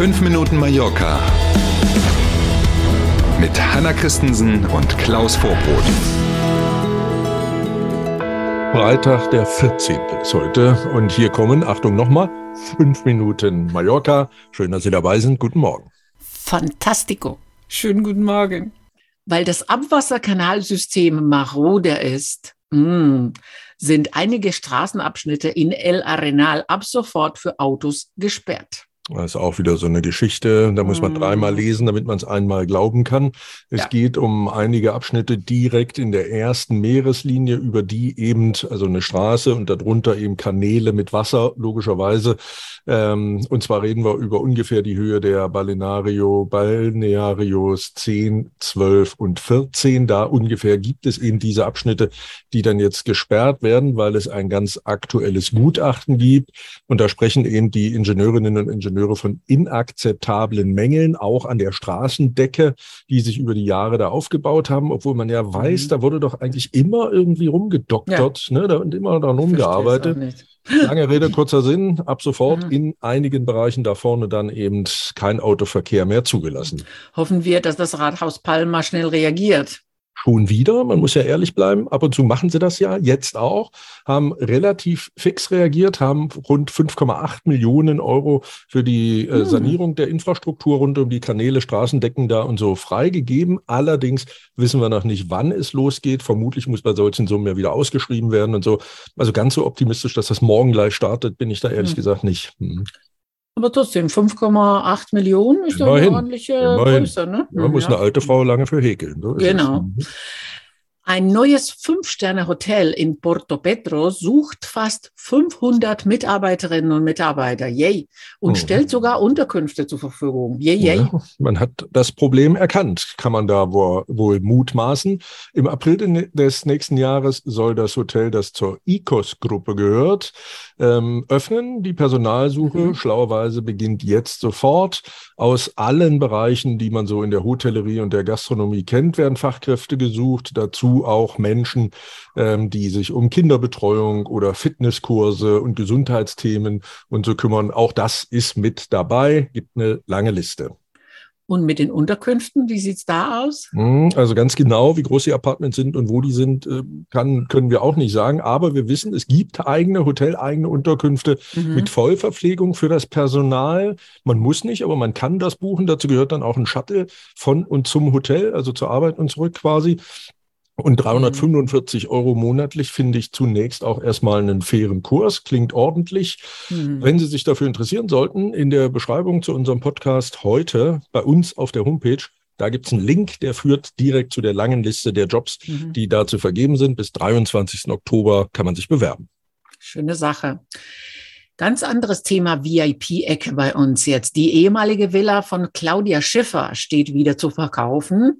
5 Minuten Mallorca mit Hanna Christensen und Klaus Vorbrot. Freitag, der 14. ist heute. Und hier kommen, Achtung nochmal, 5 Minuten Mallorca. Schön, dass Sie dabei sind. Guten Morgen. Fantastico. Schönen guten Morgen. Weil das Abwasserkanalsystem maroder ist, mm, sind einige Straßenabschnitte in El Arenal ab sofort für Autos gesperrt. Das ist auch wieder so eine Geschichte. Da muss man dreimal mm. lesen, damit man es einmal glauben kann. Es ja. geht um einige Abschnitte direkt in der ersten Meereslinie, über die eben, also eine Straße und darunter eben Kanäle mit Wasser, logischerweise. Ähm, und zwar reden wir über ungefähr die Höhe der Balneario, Balnearios 10, 12 und 14. Da ungefähr gibt es eben diese Abschnitte, die dann jetzt gesperrt werden, weil es ein ganz aktuelles Gutachten gibt. Und da sprechen eben die Ingenieurinnen und Ingenieure Ingenieure von inakzeptablen Mängeln, auch an der Straßendecke, die sich über die Jahre da aufgebaut haben, obwohl man ja weiß, mhm. da wurde doch eigentlich immer irgendwie rumgedoktert ja. ne, da, und immer daran rumgearbeitet. Lange Rede, kurzer Sinn. Ab sofort mhm. in einigen Bereichen da vorne dann eben kein Autoverkehr mehr zugelassen. Hoffen wir, dass das Rathaus Palma schnell reagiert schon wieder. Man muss ja ehrlich bleiben. Ab und zu machen sie das ja, jetzt auch, haben relativ fix reagiert, haben rund 5,8 Millionen Euro für die äh, hm. Sanierung der Infrastruktur rund um die Kanäle, Straßendecken da und so freigegeben. Allerdings wissen wir noch nicht, wann es losgeht. Vermutlich muss bei solchen Summen ja wieder ausgeschrieben werden und so. Also ganz so optimistisch, dass das morgen gleich startet, bin ich da ehrlich hm. gesagt nicht. Hm. Aber trotzdem, 5,8 Millionen ist doch eine ordentliche immerhin. Größe. Ne? Man muss eine alte Frau lange für häkeln. So genau. Es. Mhm. Ein neues Fünf-Sterne-Hotel in Porto Petro sucht fast 500 Mitarbeiterinnen und Mitarbeiter, yay, und oh. stellt sogar Unterkünfte zur Verfügung, yay, yay. Ja, man hat das Problem erkannt, kann man da wohl, wohl mutmaßen. Im April des nächsten Jahres soll das Hotel, das zur ICOS-Gruppe gehört, ähm, öffnen. Die Personalsuche, mhm. schlauerweise, beginnt jetzt sofort. Aus allen Bereichen, die man so in der Hotellerie und der Gastronomie kennt, werden Fachkräfte gesucht. Dazu auch Menschen, ähm, die sich um Kinderbetreuung oder Fitnesskurse und Gesundheitsthemen und so kümmern. Auch das ist mit dabei, gibt eine lange Liste. Und mit den Unterkünften, wie sieht es da aus? Hm, also ganz genau, wie groß die Apartments sind und wo die sind, äh, kann, können wir auch nicht sagen. Aber wir wissen, es gibt eigene Hotel, eigene Unterkünfte mhm. mit Vollverpflegung für das Personal. Man muss nicht, aber man kann das buchen. Dazu gehört dann auch ein Shuttle von und zum Hotel, also zur Arbeit und zurück quasi. Und 345 mhm. Euro monatlich finde ich zunächst auch erstmal einen fairen Kurs, klingt ordentlich. Mhm. Wenn Sie sich dafür interessieren sollten, in der Beschreibung zu unserem Podcast heute bei uns auf der Homepage, da gibt es einen Link, der führt direkt zu der langen Liste der Jobs, mhm. die da zu vergeben sind. Bis 23. Oktober kann man sich bewerben. Schöne Sache. Ganz anderes Thema VIP-Ecke bei uns jetzt. Die ehemalige Villa von Claudia Schiffer steht wieder zu verkaufen.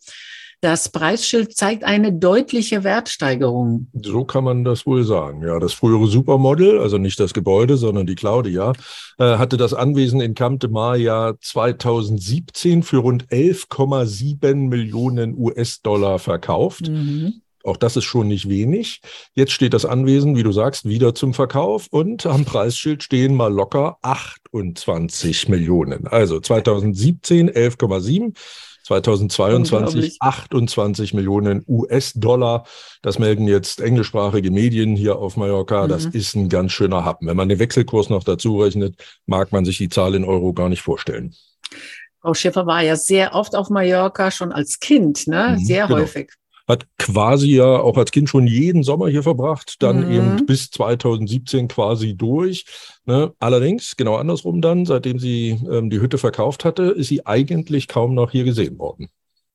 Das Preisschild zeigt eine deutliche Wertsteigerung. So kann man das wohl sagen. Ja, das frühere Supermodel, also nicht das Gebäude, sondern die Claudia, äh, hatte das Anwesen in Camp de Mar ja 2017 für rund 11,7 Millionen US-Dollar verkauft. Mhm. Auch das ist schon nicht wenig. Jetzt steht das Anwesen, wie du sagst, wieder zum Verkauf und am Preisschild stehen mal locker 28 Millionen. Also 2017 11,7. 2022 28 Millionen US-Dollar. Das melden jetzt englischsprachige Medien hier auf Mallorca. Das mhm. ist ein ganz schöner Happen. Wenn man den Wechselkurs noch dazu rechnet, mag man sich die Zahl in Euro gar nicht vorstellen. Frau Schäfer war ja sehr oft auf Mallorca, schon als Kind, ne? Mhm, sehr genau. häufig hat quasi ja auch als Kind schon jeden Sommer hier verbracht, dann mhm. eben bis 2017 quasi durch. Ne? Allerdings, genau andersrum dann, seitdem sie ähm, die Hütte verkauft hatte, ist sie eigentlich kaum noch hier gesehen worden.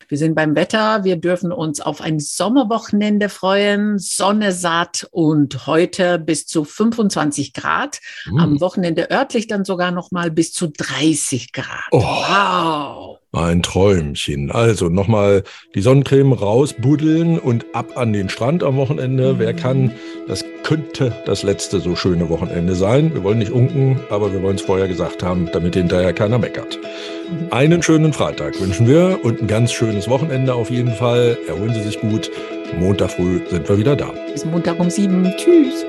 Wir sind beim Wetter. Wir dürfen uns auf ein Sommerwochenende freuen. Sonne satt und heute bis zu 25 Grad. Mhm. Am Wochenende örtlich dann sogar noch mal bis zu 30 Grad. Oh. Wow. Ein Träumchen. Also nochmal die Sonnencreme rausbuddeln und ab an den Strand am Wochenende. Wer kann, das könnte das letzte so schöne Wochenende sein. Wir wollen nicht unken, aber wir wollen es vorher gesagt haben, damit hinterher keiner meckert. Einen schönen Freitag wünschen wir und ein ganz schönes Wochenende auf jeden Fall. Erholen Sie sich gut. Montag früh sind wir wieder da. Bis Montag um sieben. Tschüss.